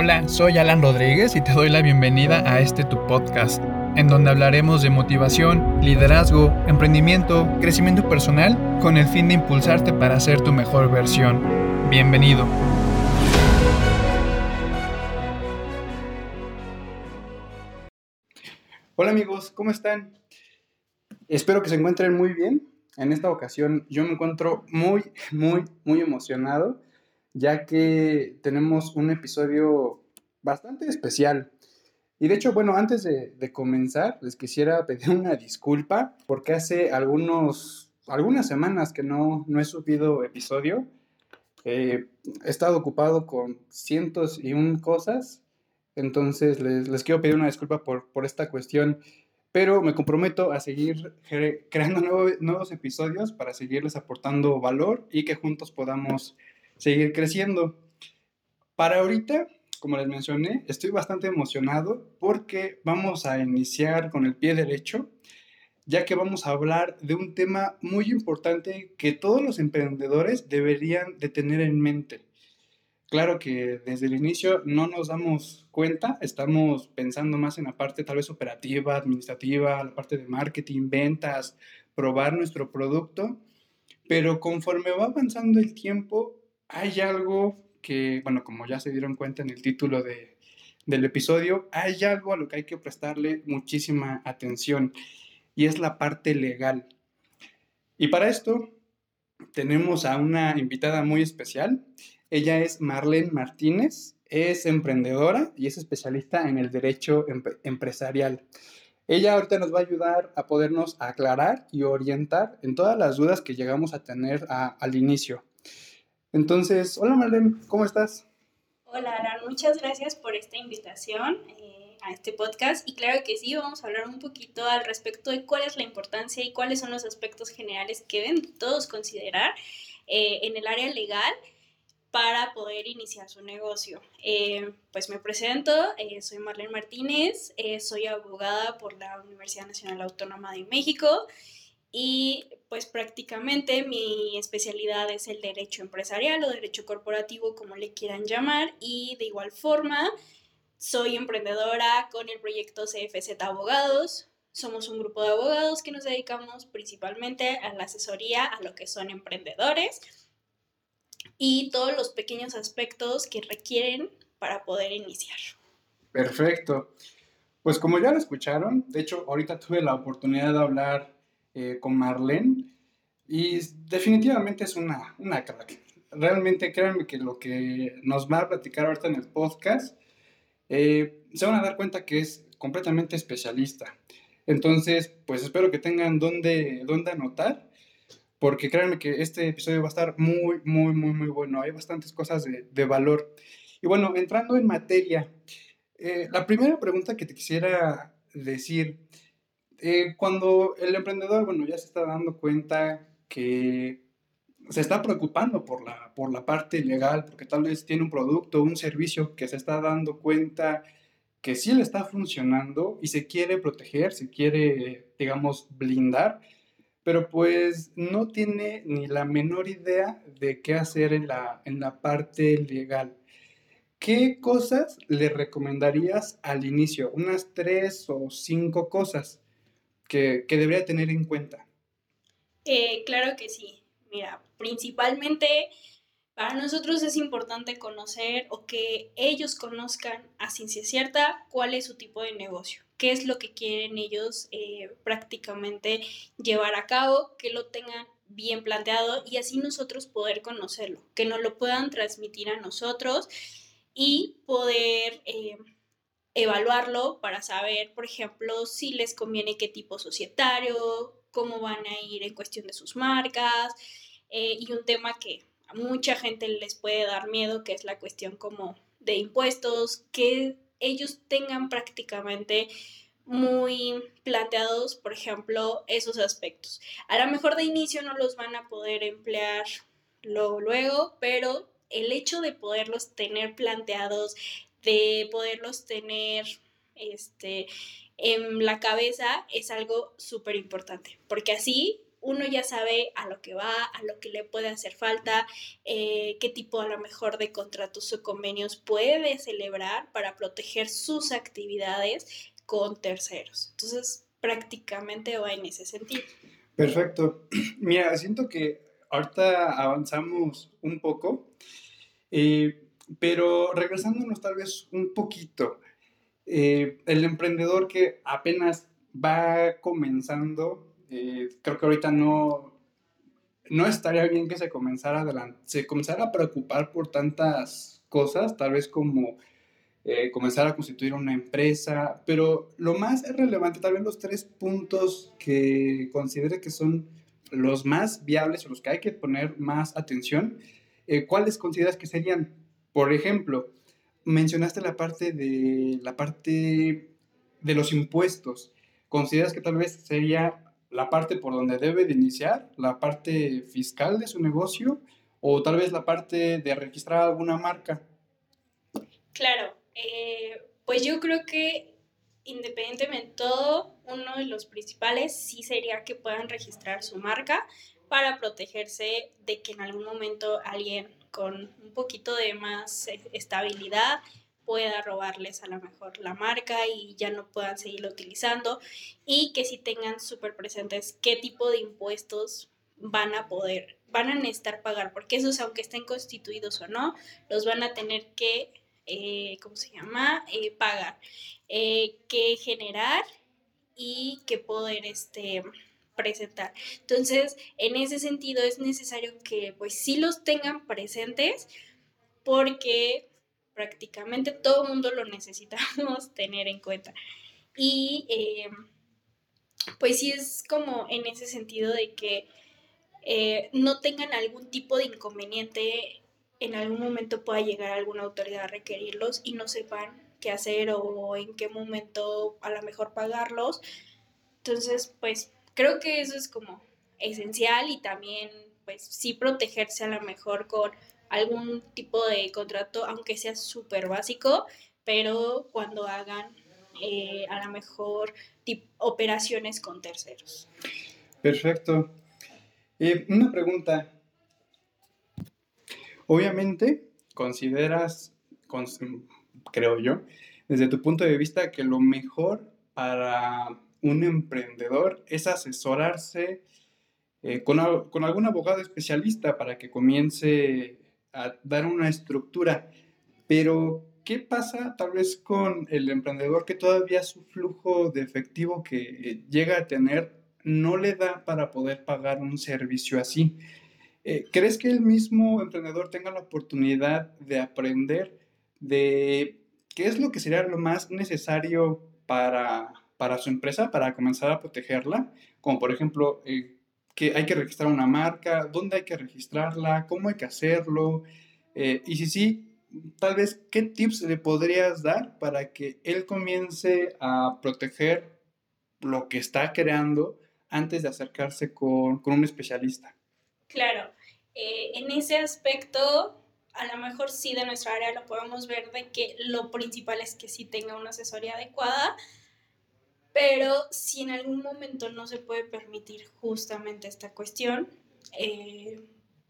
Hola, soy Alan Rodríguez y te doy la bienvenida a este tu podcast, en donde hablaremos de motivación, liderazgo, emprendimiento, crecimiento personal, con el fin de impulsarte para ser tu mejor versión. Bienvenido. Hola amigos, ¿cómo están? Espero que se encuentren muy bien. En esta ocasión yo me encuentro muy, muy, muy emocionado ya que tenemos un episodio bastante especial. Y de hecho, bueno, antes de, comenzar, les quisiera pedir una disculpa porque hace algunos, algunas semanas que no, no he subido episodio. Eh, he estado ocupado con cientos y un cosas, entonces les, les quiero pedir una disculpa por, por, esta cuestión, pero me comprometo a seguir creando nuevos episodios para seguirles aportando valor y que juntos podamos seguir creciendo. Para ahorita, como les mencioné, estoy bastante emocionado porque vamos a iniciar con el pie derecho, ya que vamos a hablar de un tema muy importante que todos los emprendedores deberían de tener en mente. Claro que desde el inicio no nos damos cuenta, estamos pensando más en la parte tal vez operativa, administrativa, la parte de marketing, ventas, probar nuestro producto, pero conforme va avanzando el tiempo, hay algo que, bueno, como ya se dieron cuenta en el título de, del episodio, hay algo a lo que hay que prestarle muchísima atención y es la parte legal. Y para esto tenemos a una invitada muy especial. Ella es Marlene Martínez, es emprendedora y es especialista en el derecho empresarial. Ella ahorita nos va a ayudar a podernos aclarar y orientar en todas las dudas que llegamos a tener al inicio. Entonces, hola Marlene, ¿cómo estás? Hola muchas gracias por esta invitación eh, a este podcast y claro que sí, vamos a hablar un poquito al respecto de cuál es la importancia y cuáles son los aspectos generales que deben todos considerar eh, en el área legal para poder iniciar su negocio. Eh, pues me presento, soy Marlene Martínez, soy abogada por la Universidad Nacional Autónoma de México y pues prácticamente mi especialidad es el derecho empresarial o derecho corporativo, como le quieran llamar, y de igual forma soy emprendedora con el proyecto CFZ Abogados. Somos un grupo de abogados que nos dedicamos principalmente a la asesoría a lo que son emprendedores y todos los pequeños aspectos que requieren para poder iniciar. Perfecto. Pues como ya lo escucharon, de hecho ahorita tuve la oportunidad de hablar eh, con Marlene y definitivamente es una, una crack. Realmente créanme que lo que nos va a platicar ahorita en el podcast, eh, se van a dar cuenta que es completamente especialista. Entonces, pues espero que tengan dónde, dónde anotar, porque créanme que este episodio va a estar muy, muy, muy, muy bueno. Hay bastantes cosas de, de valor. Y bueno, entrando en materia, eh, la primera pregunta que te quisiera decir, eh, cuando el emprendedor, bueno, ya se está dando cuenta que se está preocupando por la, por la parte legal, porque tal vez tiene un producto, un servicio que se está dando cuenta que sí le está funcionando y se quiere proteger, se quiere, digamos, blindar, pero pues no tiene ni la menor idea de qué hacer en la, en la parte legal. ¿Qué cosas le recomendarías al inicio? Unas tres o cinco cosas que, debería tener en cuenta? Eh, claro que sí. Mira, principalmente para nosotros es importante conocer o que ellos conozcan a ciencia cierta cuál es su tipo de negocio, qué es lo que quieren ellos eh, prácticamente llevar a cabo, que lo tengan bien planteado y así nosotros poder conocerlo, que nos lo puedan transmitir a nosotros y poder eh, evaluarlo para saber, por ejemplo, si les conviene qué tipo societario, cómo van a ir en cuestión de sus marcas eh, y un tema que a mucha gente les puede dar miedo, que es la cuestión como de impuestos, que ellos tengan prácticamente muy planteados, por ejemplo, esos aspectos. A lo mejor de inicio no los van a poder emplear luego, pero el hecho de poderlos tener planteados de poderlos tener este, en la cabeza es algo súper importante, porque así uno ya sabe a lo que va, a lo que le puede hacer falta, eh, qué tipo a lo mejor de contratos o convenios puede celebrar para proteger sus actividades con terceros. Entonces, prácticamente va en ese sentido. Perfecto. Mira, siento que ahorita avanzamos un poco, eh, pero regresándonos tal vez un poquito, eh, el emprendedor que apenas va comenzando, eh, creo que ahorita no, no estaría bien que se comenzara, se comenzara a preocupar por tantas cosas, tal vez como eh, comenzar a constituir una empresa, pero lo más relevante, tal vez los tres puntos que considere que son los más viables o los que hay que poner más atención, ¿cuáles consideras que serían? Por ejemplo, mencionaste la parte de la parte de los impuestos. ¿Consideras que tal vez sería la parte por donde debe de iniciar, la parte fiscal de su negocio o tal vez la parte de registrar alguna marca? Claro, eh, pues yo creo que independientemente de todo, uno de los principales sí sería que puedan registrar su marca para protegerse de que en algún momento alguien con un poquito de más e, estabilidad pueda robarles a lo mejor la marca y ya no puedan seguirlo utilizando y que si tengan súper presentes qué tipo de impuestos van a poder, van a necesitar pagar, porque esos aunque estén constituidos o no, los van a tener que, eh, ¿cómo se llama?, eh, pagar, eh, que generar y que poder, este, presentar. Entonces, en ese sentido es necesario que pues sí los tengan presentes porque prácticamente todo mundo lo necesitamos tener en cuenta. Y eh, pues sí es como en ese sentido de que eh, no tengan algún tipo de inconveniente, en algún momento pueda llegar alguna autoridad a requerirlos y no sepan qué hacer o en qué momento a lo mejor pagarlos. Entonces, pues creo que eso es como esencial y también pues sí protegerse a lo mejor con algún tipo de contrato, aunque sea súper básico, pero cuando hagan eh, a lo mejor operaciones con terceros. Perfecto. Eh, una pregunta. Obviamente, consideras, creo yo, desde tu punto de vista, que lo mejor para un emprendedor es asesorarse eh, con, con, algún abogado especialista para que comience a dar una estructura. Pero, ¿qué pasa tal vez con el emprendedor que todavía su flujo de efectivo que eh, llega a tener no le da para poder pagar un servicio así? Eh, ¿Crees que el mismo emprendedor tenga la oportunidad de aprender de qué es lo que sería lo más necesario para, para su empresa, para comenzar a protegerla? Como por ejemplo, eh, que hay que registrar una marca, dónde hay que registrarla, cómo hay que hacerlo. Eh, y si sí, tal vez, ¿qué tips le podrías dar para que él comience a proteger lo que está creando antes de acercarse con, con un especialista? Claro, eh, en ese aspecto, a lo mejor sí de nuestra área lo podemos ver de que lo principal es que sí tenga una asesoría adecuada, pero si en algún momento no se puede permitir justamente esta cuestión, eh,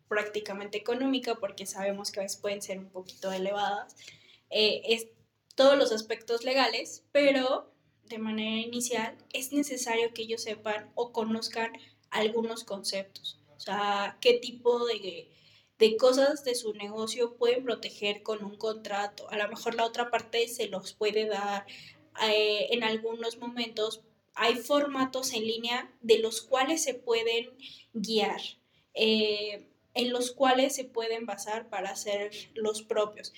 prácticamente económica, porque sabemos que a veces pueden ser un poquito elevadas, eh, es todos los aspectos legales, pero de manera inicial es necesario que ellos sepan o conozcan algunos conceptos, o sea, qué tipo de, de cosas de su negocio pueden proteger con un contrato. A lo mejor la otra parte se los puede dar eh, en algunos momentos hay formatos en línea de los cuales se pueden guiar, eh, en los cuales se pueden basar para hacer los propios.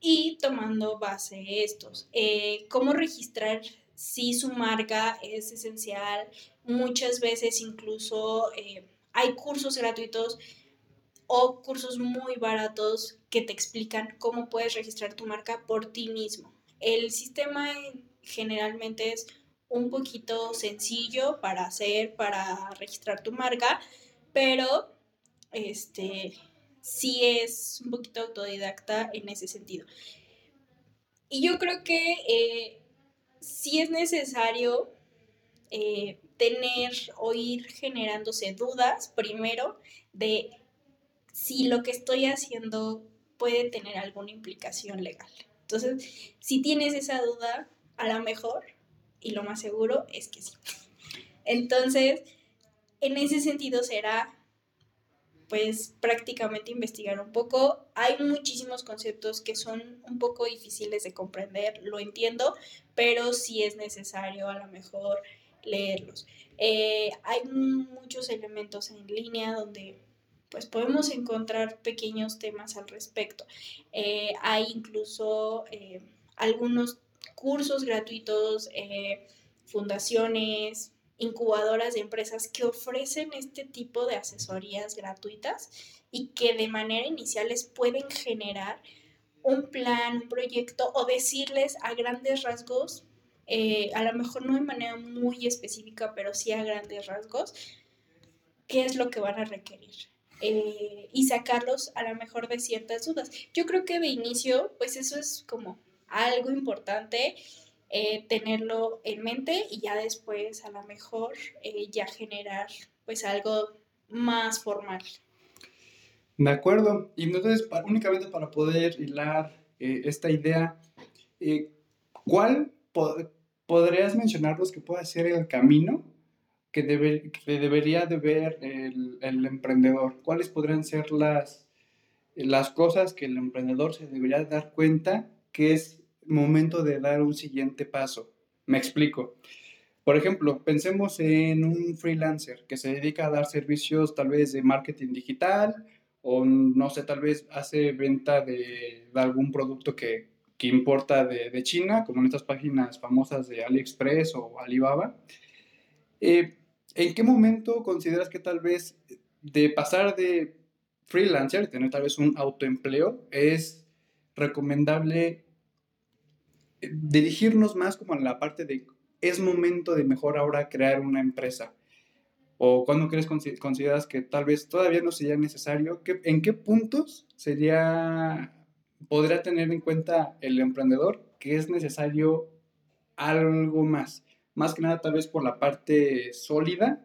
Y tomando base estos, eh, cómo registrar si su marca es esencial. Muchas veces incluso hay cursos gratuitos o cursos muy baratos que te explican cómo puedes registrar tu marca por ti mismo. El sistema generalmente es un poquito sencillo para hacer, para registrar tu marca, pero este sí es un poquito autodidacta en ese sentido. Y yo creo que eh, sí es necesario eh, tener o ir generándose dudas primero de si lo que estoy haciendo puede tener alguna implicación legal. Entonces, si tienes esa duda, a lo mejor, y lo más seguro es que sí. Entonces, en ese sentido será pues prácticamente investigar un poco. Hay muchísimos conceptos que son un poco difíciles de comprender, lo entiendo, pero sí es necesario a lo mejor leerlos. Eh, hay muchos elementos en línea donde pues podemos encontrar pequeños temas al respecto. Eh, hay incluso eh, algunos cursos gratuitos, fundaciones, incubadoras de empresas que ofrecen este tipo de asesorías gratuitas y que de manera inicial les pueden generar un plan, un proyecto o decirles a grandes rasgos, eh, a lo mejor no de manera muy específica, pero sí a grandes rasgos, qué es lo que van a requerir. Eh, y sacarlos a lo mejor de ciertas dudas. Yo creo que de inicio, pues eso es como algo importante eh, tenerlo en mente y ya después a lo mejor eh, ya generar pues algo más formal. De acuerdo. Y entonces, únicamente para poder hilar eh, esta idea, ¿cuál podrías mencionarnos que pueda ser el camino que, debe, que debería de ver el, el, emprendedor? ¿Cuáles podrían ser las, las cosas que el emprendedor se debería dar cuenta que es momento de dar un siguiente paso. Me explico. Por ejemplo, pensemos en un freelancer que se dedica a dar servicios tal vez de marketing digital o no sé, tal vez hace venta de, algún producto que, que importa de, China, como en estas páginas famosas de AliExpress o Alibaba. Eh, ¿En qué momento consideras que tal vez de pasar de freelancer, tener tal vez un autoempleo, es recomendable dirigirnos más como en la parte de es momento de mejor ahora crear una empresa? ¿O cuándo crees, consideras que tal vez todavía no sería necesario? ¿En qué puntos sería, podría tener en cuenta el emprendedor que es necesario algo más? Más que nada tal vez por la parte sólida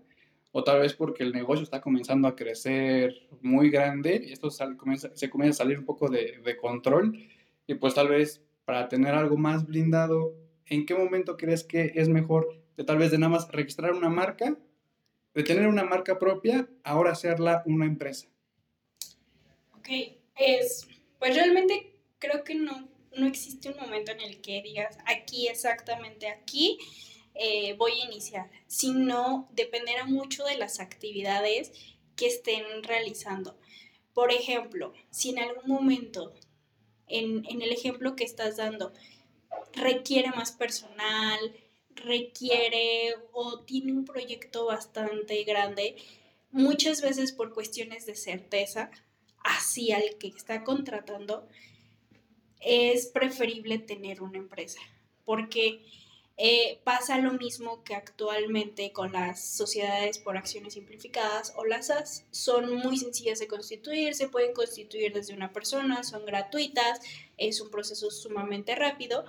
o tal vez porque el negocio está comenzando a crecer muy grande y esto se comienza, a salir un poco de control y pues tal vez para tener algo más blindado, ¿en qué momento crees que es mejor de tal vez de nada más registrar una marca, de tener una marca propia, ahora hacerla una empresa? Ok, es, pues realmente creo que no, no existe un momento en el que digas aquí exactamente aquí eh, voy a iniciar, sino dependerá mucho de las actividades que estén realizando. Por ejemplo, si en algún momento en, el ejemplo que estás dando, requiere más personal, requiere o tiene un proyecto bastante grande, muchas veces por cuestiones de certeza hacia el que está contratando, es preferible tener una empresa, porque eh, pasa lo mismo que actualmente con las sociedades por acciones simplificadas o las SAS. Son muy sencillas de constituir, se pueden constituir desde una persona, son gratuitas, es un proceso sumamente rápido,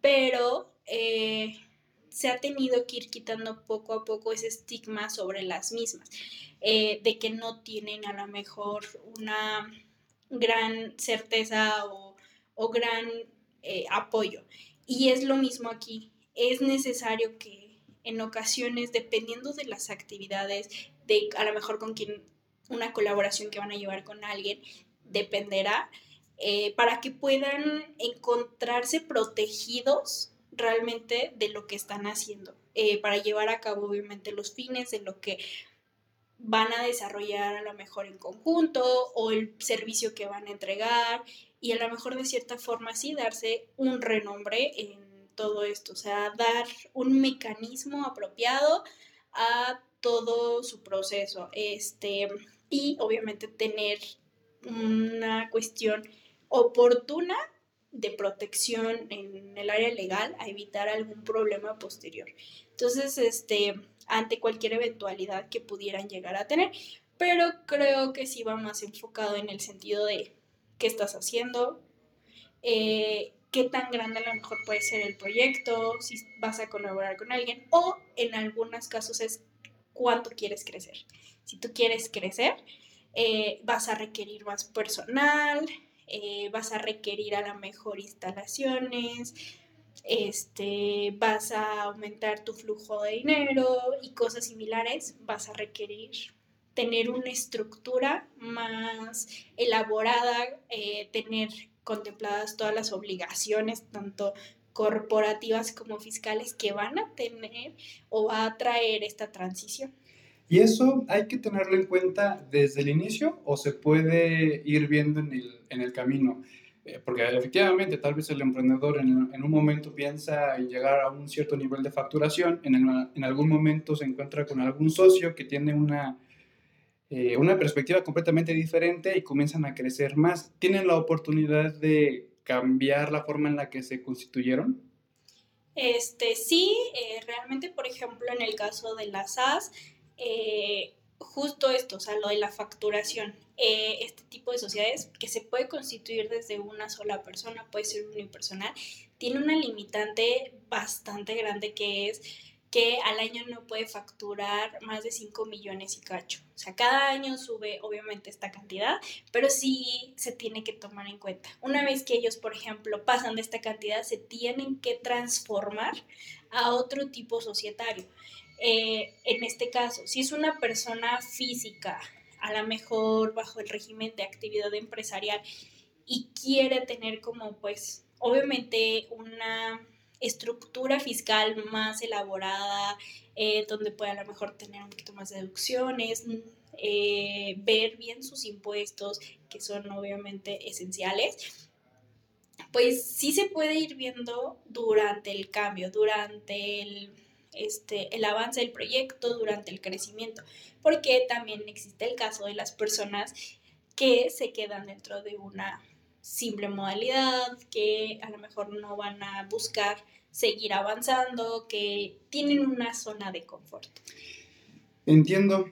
pero eh, se ha tenido que ir quitando poco a poco ese estigma sobre las mismas, eh, de que no tienen a lo mejor una gran certeza o, o gran apoyo. Y es lo mismo aquí es necesario que en ocasiones, dependiendo de las actividades, de a lo mejor con quien una colaboración que van a llevar con alguien, dependerá, eh, para que puedan encontrarse protegidos realmente de lo que están haciendo, eh, para llevar a cabo obviamente los fines de lo que van a desarrollar a lo mejor en conjunto o el servicio que van a entregar y a lo mejor de cierta forma sí darse un renombre en todo esto, o sea, dar un mecanismo apropiado a todo su proceso, este, y obviamente tener una cuestión oportuna de protección en el área legal a evitar algún problema posterior. Entonces, este, ante cualquier eventualidad que pudieran llegar a tener, pero creo que sí va más enfocado en el sentido de qué estás haciendo, eh, qué tan grande a lo mejor puede ser el proyecto, si vas a colaborar con alguien, o en algunos casos es cuánto quieres crecer. Si tú quieres crecer, eh, vas a requerir más personal, eh, vas a requerir a la mejor instalaciones, este, vas a aumentar tu flujo de dinero y cosas similares, vas a requerir tener una estructura más elaborada, eh, tener contempladas todas las obligaciones, tanto corporativas como fiscales, que van a tener o va a traer esta transición. ¿Y eso hay que tenerlo en cuenta desde el inicio o se puede ir viendo en el, en el camino? Eh, porque efectivamente, tal vez el emprendedor en, en, un momento piensa en llegar a un cierto nivel de facturación, en, en algún momento se encuentra con algún socio que tiene una, eh, una perspectiva completamente diferente y comienzan a crecer más. ¿Tienen la oportunidad de cambiar la forma en la que se constituyeron? Este, sí, eh, realmente, por ejemplo, en el caso de las SAS, justo esto, o sea, lo de la facturación. Eh, este tipo de sociedades que se puede constituir desde una sola persona, puede ser unipersonal, tiene una limitante bastante grande que es que al año no puede facturar más de 5 millones y cacho. O sea, cada año sube obviamente esta cantidad, pero sí se tiene que tomar en cuenta. Una vez que ellos, por ejemplo, pasan de esta cantidad, se tienen que transformar a otro tipo societario. Eh, en este caso, si es una persona física a lo mejor bajo el régimen de actividad empresarial y quiere tener como pues obviamente una estructura fiscal más elaborada, eh, donde pueda a lo mejor tener un poquito más de deducciones, eh, ver bien sus impuestos, que son obviamente esenciales, pues sí se puede ir viendo durante el cambio, durante el este, el avance del proyecto, durante el crecimiento, porque también existe el caso de las personas que se quedan dentro de una simple modalidad, que a lo mejor no van a buscar seguir avanzando, que tienen una zona de confort. Entiendo.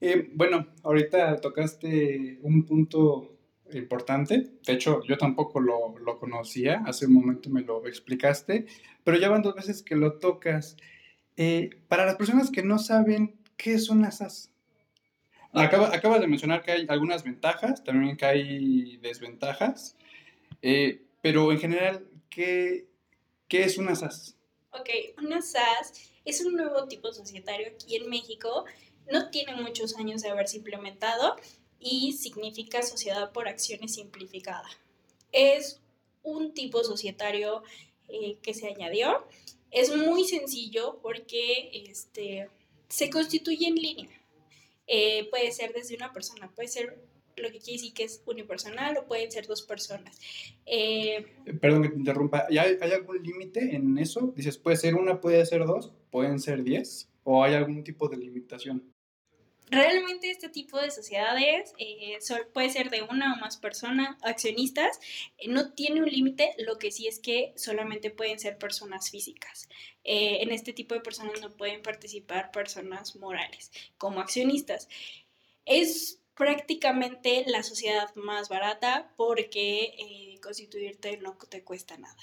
Eh, bueno, ahorita tocaste un punto importante. De hecho, yo tampoco lo, lo, conocía. Hace un momento me lo explicaste. Pero ya van dos veces que lo tocas. Eh, para las personas que no saben qué son las SAS. Acaba, acabas de mencionar que hay algunas ventajas, también que hay desventajas. Eh, pero en general, ¿qué, ¿qué es una SAS? Ok, una SAS es un nuevo tipo societario aquí en México. No tiene muchos años de haberse implementado y significa Sociedad por Acciones Simplificada. Es un tipo societario eh, que se añadió. Es muy sencillo porque este, se constituye en línea. Eh, puede ser desde una persona, puede ser lo que quiere decir que es unipersonal o pueden ser dos personas. Eh, Perdón que te interrumpa, ¿hay, ¿hay algún límite en eso? Dices, puede ser una, puede ser dos, pueden ser diez, o hay algún tipo de limitación? Realmente este tipo de sociedades eh, puede ser de una o más personas, accionistas, eh, no tiene un límite, lo que sí es que solamente pueden ser personas físicas. Eh, en este tipo de personas no pueden participar personas morales como accionistas. Es prácticamente la sociedad más barata porque constituirte no te cuesta nada.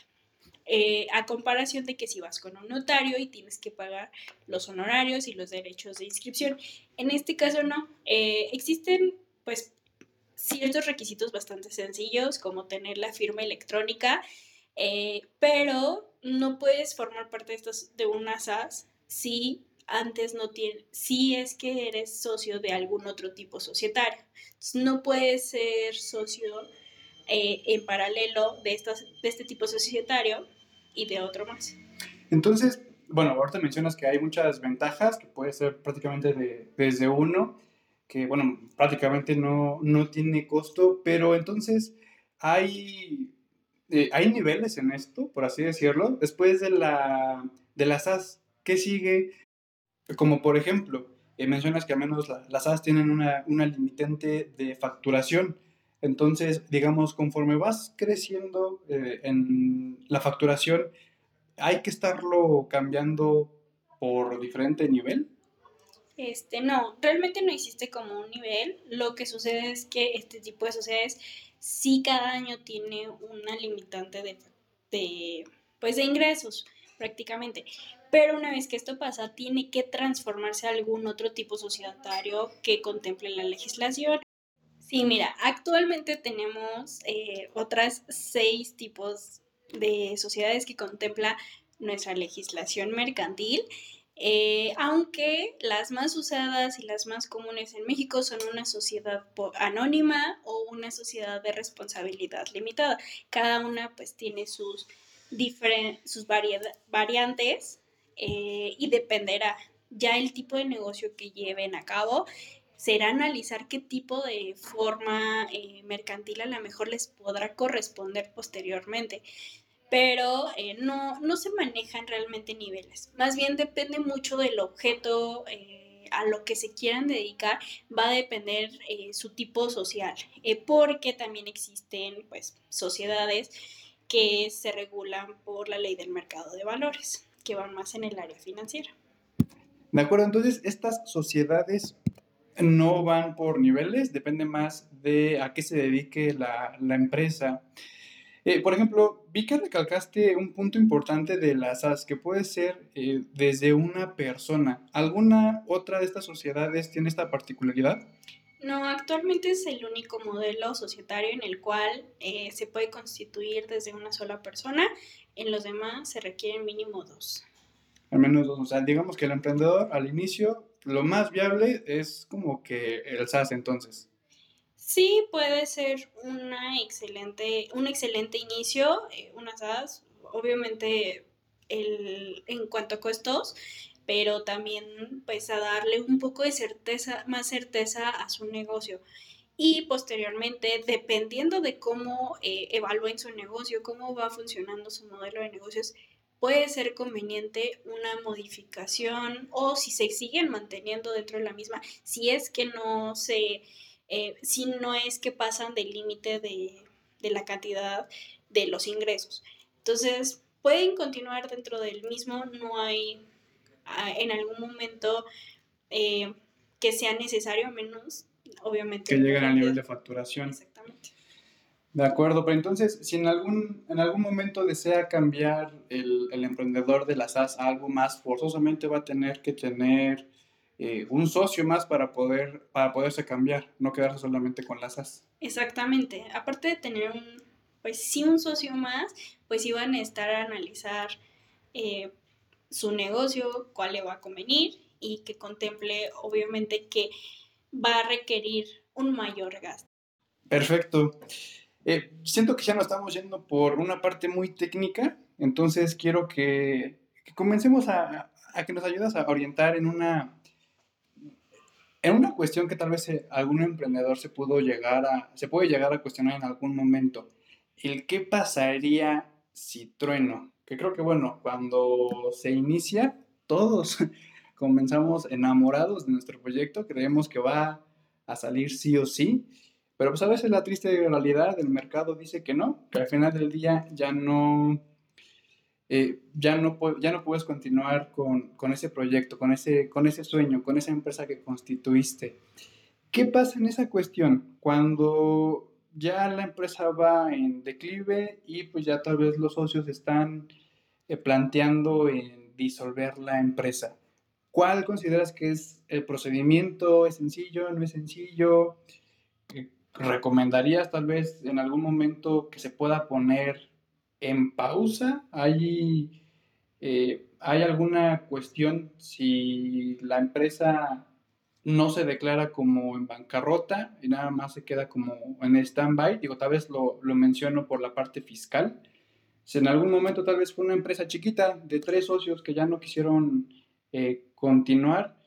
Eh, a comparación de que si vas con un notario y tienes que pagar los honorarios y los derechos de inscripción. En este caso no. Eh, existen pues ciertos requisitos bastante sencillos como tener la firma electrónica, eh, pero no puedes formar parte de, estos, de una SAS si antes no tienes, si es que eres socio de algún otro tipo societario. no puedes ser socio en paralelo de, estas, de este tipo societario y de otro más. Entonces, bueno, ahorita mencionas que hay muchas ventajas, que puede ser prácticamente de, desde uno, que bueno, prácticamente no, no tiene costo, pero entonces hay, eh, hay niveles en esto, por así decirlo. Después de la, de las SAS, ¿qué sigue? Como por ejemplo, eh, mencionas que al menos las SAS tienen una, una limitante de facturación. Entonces, digamos, conforme vas creciendo eh, en la facturación, ¿hay que estarlo cambiando por diferente nivel? Este, no, realmente no existe como un nivel. Lo que sucede es que este tipo de sociedades sí cada año tiene una limitante de, de, pues, de ingresos prácticamente. Pero una vez que esto pasa, tiene que transformarse a algún otro tipo societario que contemple la legislación. Sí, mira, actualmente tenemos eh, otras seis tipos de sociedades que contempla nuestra legislación mercantil eh, aunque las más usadas y las más comunes en México son una sociedad anónima o una sociedad de responsabilidad limitada. Cada una pues tiene sus, sus variantes eh, y dependerá ya el tipo de negocio que lleven a cabo. Será analizar qué tipo de forma eh, mercantil a lo mejor les podrá corresponder posteriormente pero eh, no, no se manejan realmente niveles. Más bien depende mucho del objeto eh, a lo que se quieran dedicar, va a depender eh, su tipo social, porque también existen pues sociedades que se regulan por la ley del mercado de valores, que van más en el área financiera. De acuerdo, entonces estas sociedades no van por niveles, depende más de a qué se dedique la, la empresa. Eh, por ejemplo, vi que recalcaste un punto importante de las SAS, que puede ser eh, desde una persona. ¿Alguna otra de estas sociedades tiene esta particularidad? No, actualmente es el único modelo societario en el cual eh, se puede constituir desde una sola persona. En los demás se requieren mínimo dos. Al menos dos. O sea, digamos que el emprendedor al inicio, lo más viable es como que el SAS entonces. Sí, puede ser una excelente, un excelente inicio, eh, unas SAS, obviamente el, en cuanto a costos, pero también pues a darle un poco de certeza, más certeza a su negocio. Y posteriormente, dependiendo de cómo eh, evalúen su negocio, cómo va funcionando su modelo de negocios, puede ser conveniente una modificación o si se siguen manteniendo dentro de la misma, si es que no se eh, si no es que pasan del límite de, la cantidad de los ingresos. Entonces, pueden continuar dentro del mismo, no hay ah, en algún momento eh, que sea necesario, menos, obviamente. Que lleguen al nivel de facturación. Exactamente. De acuerdo, pero entonces, si en algún, en algún momento desea cambiar el, el emprendedor de la SAS a algo más, forzosamente va a tener que tener eh, un socio más para, poder, para poderse cambiar, no quedarse solamente con las SAS. Exactamente. Aparte de tener un, pues sí, un socio más, pues iban a estar a analizar eh, su negocio, cuál le va a convenir y que contemple, obviamente, que va a requerir un mayor gasto. Perfecto. Eh, siento que ya nos estamos yendo por una parte muy técnica, entonces quiero que, que comencemos a, a, que nos ayudas a orientar en una en una cuestión que tal vez eh, algún emprendedor se pudo llegar a, se puede llegar a cuestionar en algún momento, el qué pasaría si trueno, que creo que bueno, cuando se inicia, todos comenzamos enamorados de nuestro proyecto, creemos que va a salir sí o sí, pero pues a veces la triste realidad del mercado dice que no, que al final del día ya no, eh, ya, no, ya no puedes continuar con, con, ese proyecto, con ese, con ese sueño, con esa empresa que constituiste. ¿Qué pasa en esa cuestión cuando ya la empresa va en declive y pues ya tal vez los socios están eh, planteando en disolver la empresa? ¿Cuál consideras que es el procedimiento? ¿Es sencillo? ¿No es sencillo? ¿Recomendarías tal vez en algún momento que se pueda poner en pausa? ¿Hay, eh, ¿Hay alguna cuestión si la empresa no se declara como en bancarrota y nada más se queda como en stand-by? Digo, tal vez lo, menciono por la parte fiscal. Si en algún momento tal vez fue una empresa chiquita de tres socios que ya no quisieron eh, continuar,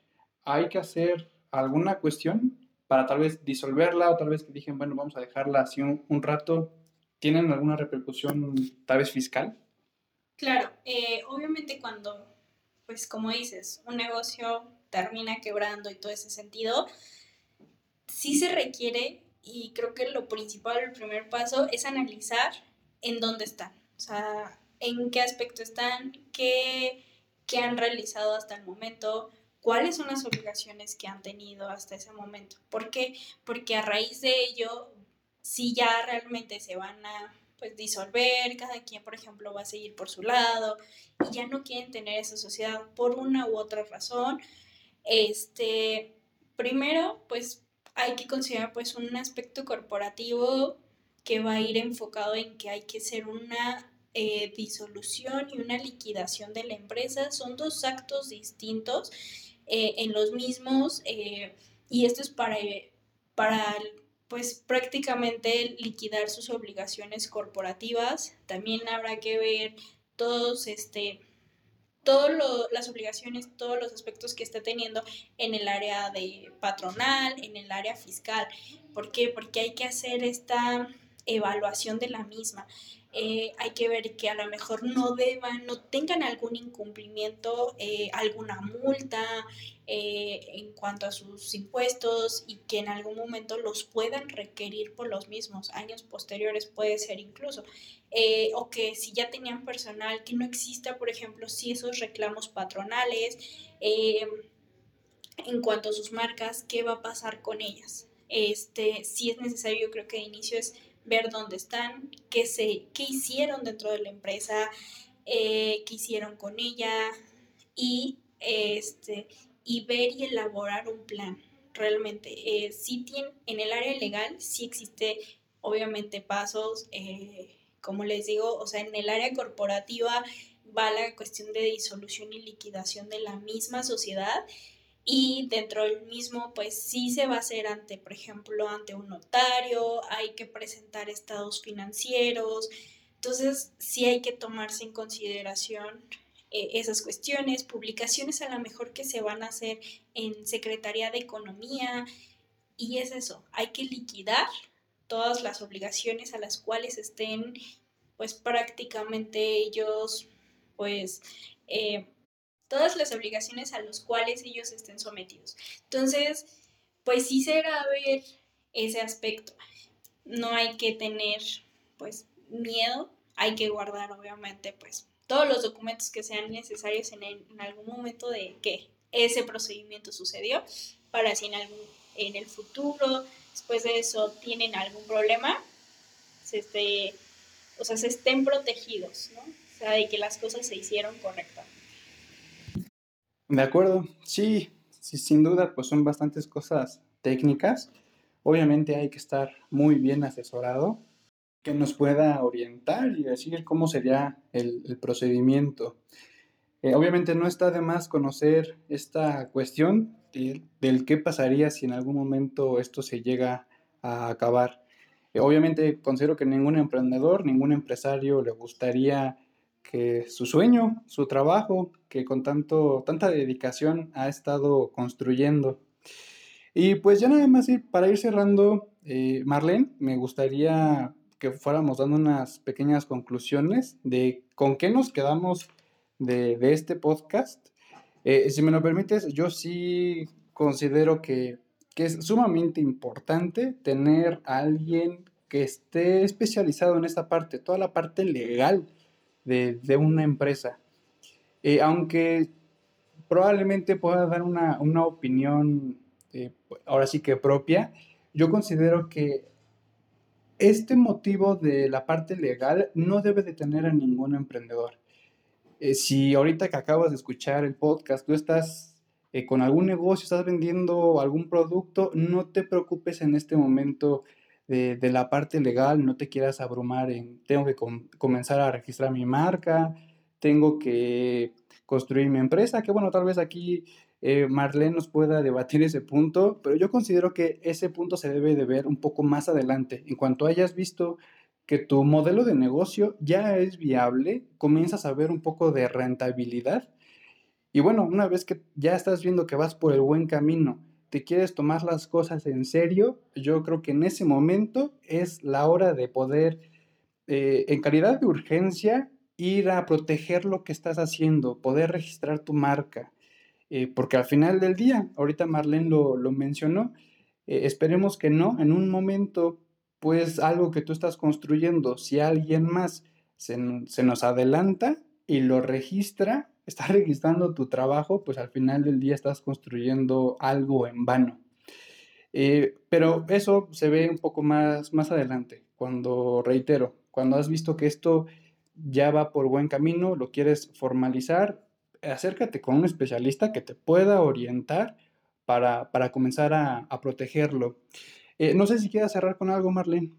hay que hacer alguna cuestión para tal vez disolverla o tal vez que dijeron, bueno, vamos a dejarla así un rato ¿tienen alguna repercusión tal vez fiscal? Claro, eh, obviamente cuando, pues como dices, un negocio termina quebrando y todo ese sentido, sí se requiere, y creo que lo principal, el primer paso, es analizar en dónde están, o sea, en qué aspecto están, qué, qué han realizado hasta el momento, cuáles son las obligaciones que han tenido hasta ese momento. ¿Por? Porque a raíz de ello si ya realmente se van a pues disolver, cada quien, por ejemplo, va a seguir por su lado y ya no quieren tener esa sociedad por una u otra razón. Este, primero, pues hay que considerar pues un aspecto corporativo que va a ir enfocado en que hay que hacer una eh, disolución y una liquidación de la empresa. Son dos actos distintos eh, en los mismos eh, y esto es para, para pues prácticamente liquidar sus obligaciones corporativas. También habrá que ver todos este todas las obligaciones, todos los aspectos que está teniendo en el área de patronal, en el área fiscal. ¿Por qué? Porque hay que hacer esta evaluación de la misma. Eh, hay que ver que a lo mejor no deban, no tengan algún incumplimiento, eh, alguna multa eh, en cuanto a sus impuestos y que en algún momento los puedan requerir por los mismos años posteriores, puede ser incluso. o que si ya tenían personal, que no exista, por ejemplo, si esos reclamos patronales, en cuanto a sus marcas, qué va a pasar con ellas. Este, si es necesario, yo creo que de inicio es ver dónde están, qué, se, qué hicieron dentro de la empresa, eh, qué hicieron con ella y, este, y ver y elaborar un plan. Realmente, eh, sí tiene, en el área legal sí existe obviamente pasos, eh, como les digo, o sea, en el área corporativa va la cuestión de disolución y liquidación de la misma sociedad y dentro del mismo pues sí se va a hacer ante, por ejemplo, ante un notario, hay que presentar estados financieros, entonces sí hay que tomarse en consideración eh, esas cuestiones, publicaciones a lo mejor que se van a hacer en Secretaría de Economía y es eso, hay que liquidar todas las obligaciones a las cuales estén pues prácticamente ellos pues eh, todas las obligaciones a las cuales ellos estén sometidos. Entonces, pues sí será ver ese aspecto. No hay que tener, pues, miedo, hay que guardar, obviamente, pues, todos los documentos que sean necesarios en, en algún momento de que ese procedimiento sucedió, para si en, algún, en el futuro, después de eso, tienen algún problema, se o sea, se estén protegidos, ¿no? O sea, de que las cosas se hicieron correctamente. De acuerdo, sí, sí, sin duda, pues son bastantes cosas técnicas. Obviamente hay que estar muy bien asesorado, que nos pueda orientar y decir cómo sería el, procedimiento. Eh, obviamente no está de más conocer esta cuestión del, qué pasaría si en algún momento esto se llega a acabar. Eh, obviamente considero que ningún emprendedor, ningún empresario le gustaría que su sueño, su trabajo, que con tanto, tanta dedicación ha estado construyendo. Y pues ya nada más para ir cerrando, eh, Marlene, me gustaría que fuéramos dando unas pequeñas conclusiones de con qué nos quedamos de, este podcast. Eh, si me lo permites, yo sí considero que, que es sumamente importante tener a alguien que esté especializado en esta parte, toda la parte legal de, una empresa. Eh, aunque probablemente pueda dar una, opinión, eh, ahora sí que propia, yo considero que este motivo de la parte legal no debe detener a ningún emprendedor. Eh, si ahorita que acabas de escuchar el podcast, tú estás con algún negocio, estás vendiendo algún producto, no te preocupes en este momento de, la parte legal, no te quieras abrumar en, tengo que comenzar a registrar mi marca, tengo que construir mi empresa, que bueno, tal vez aquí eh, Marlene nos pueda debatir ese punto, pero yo considero que ese punto se debe de ver un poco más adelante. En cuanto hayas visto que tu modelo de negocio ya es viable, comienzas a ver un poco de rentabilidad. Y bueno, una vez que ya estás viendo que vas por el buen camino te quieres tomar las cosas en serio, yo creo que en ese momento es la hora de poder, eh, en calidad de urgencia, ir a proteger lo que estás haciendo, poder registrar tu marca. Eh, porque al final del día, ahorita Marlene lo, mencionó, eh, esperemos que no, en un momento, pues algo que tú estás construyendo, si alguien más se, se nos adelanta y lo registra, estás registrando tu trabajo, pues al final del día estás construyendo algo en vano. Eh, pero eso se ve un poco más, más adelante, cuando, reitero, cuando has visto que esto ya va por buen camino, lo quieres formalizar, acércate con un especialista que te pueda orientar para, comenzar a, protegerlo. Eh, no sé si quieras cerrar con algo, Marlene.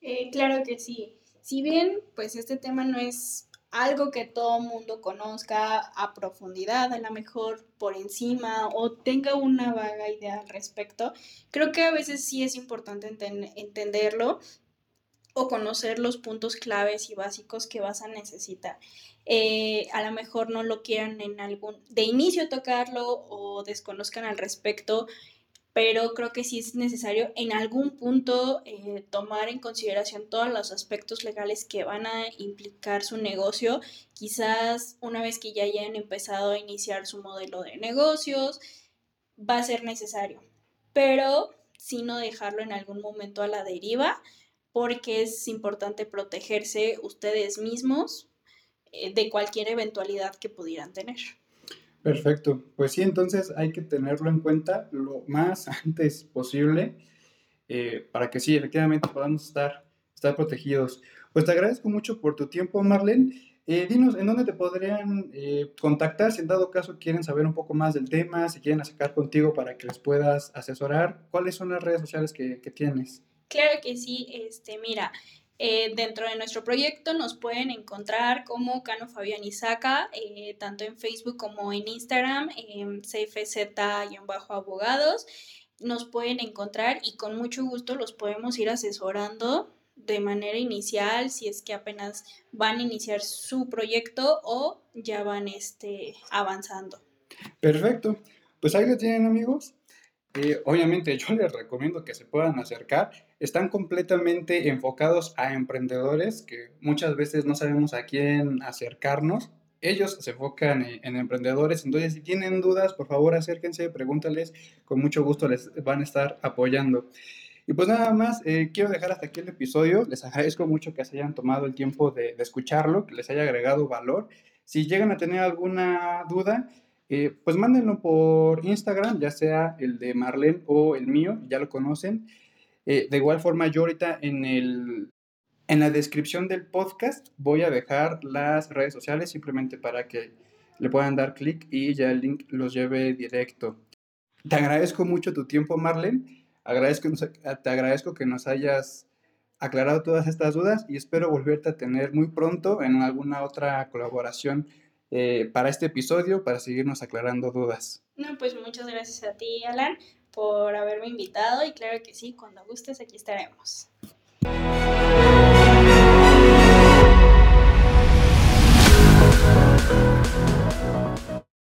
Eh, claro que sí. Si bien, pues este tema no es algo que todo mundo conozca a profundidad, a lo mejor por encima o tenga una vaga idea al respecto, creo que a veces sí es importante entenderlo o conocer los puntos claves y básicos que vas a necesitar. Eh, a lo mejor no lo quieran en algún, de inicio tocarlo o desconozcan al respecto, pero creo que sí es necesario en algún punto eh, tomar en consideración todos los aspectos legales que van a implicar su negocio. Quizás una vez que ya hayan empezado a iniciar su modelo de negocios, va a ser necesario, pero si no dejarlo en algún momento a la deriva porque es importante protegerse ustedes mismos eh, de cualquier eventualidad que pudieran tener. Perfecto, pues sí, entonces hay que tenerlo en cuenta lo más antes posible eh, para que sí, efectivamente podamos estar, estar protegidos. Pues te agradezco mucho por tu tiempo, Marlene. Eh, dinos, ¿en dónde te podrían contactar si en dado caso quieren saber un poco más del tema, si quieren acercar contigo para que les puedas asesorar? ¿Cuáles son las redes sociales que, que tienes? Claro que sí, este, mira, eh, dentro de nuestro proyecto nos pueden encontrar como Cano Fabián Isaca, eh, tanto en Facebook como en Instagram, en CFZ-abogados. Nos pueden encontrar y con mucho gusto los podemos ir asesorando de manera inicial si es que apenas van a iniciar su proyecto o ya van este, avanzando. Perfecto. Pues ahí lo tienen amigos. Eh, obviamente yo les recomiendo que se puedan acercar. Están completamente enfocados a emprendedores que muchas veces no sabemos a quién acercarnos. Ellos se enfocan en, emprendedores, entonces si tienen dudas, por favor acérquense, pregúntales, con mucho gusto les van a estar apoyando. Y pues nada más, eh, quiero dejar hasta aquí el episodio. Les agradezco mucho que se hayan tomado el tiempo de, escucharlo, que les haya agregado valor. Si llegan a tener alguna duda, eh, pues mándenlo por Instagram, ya sea el de Marlene o el mío, ya lo conocen. Eh, de igual forma, yo ahorita en, el, en la descripción del podcast voy a dejar las redes sociales simplemente para que le puedan dar clic y ya el link los lleve directo. Te agradezco mucho tu tiempo, Marlene. Te agradezco que nos hayas aclarado todas estas dudas y espero volverte a tener muy pronto en alguna otra colaboración eh, para este episodio, para seguirnos aclarando dudas. No, pues muchas gracias a ti, Alan, por haberme invitado y claro que sí, cuando gustes aquí estaremos.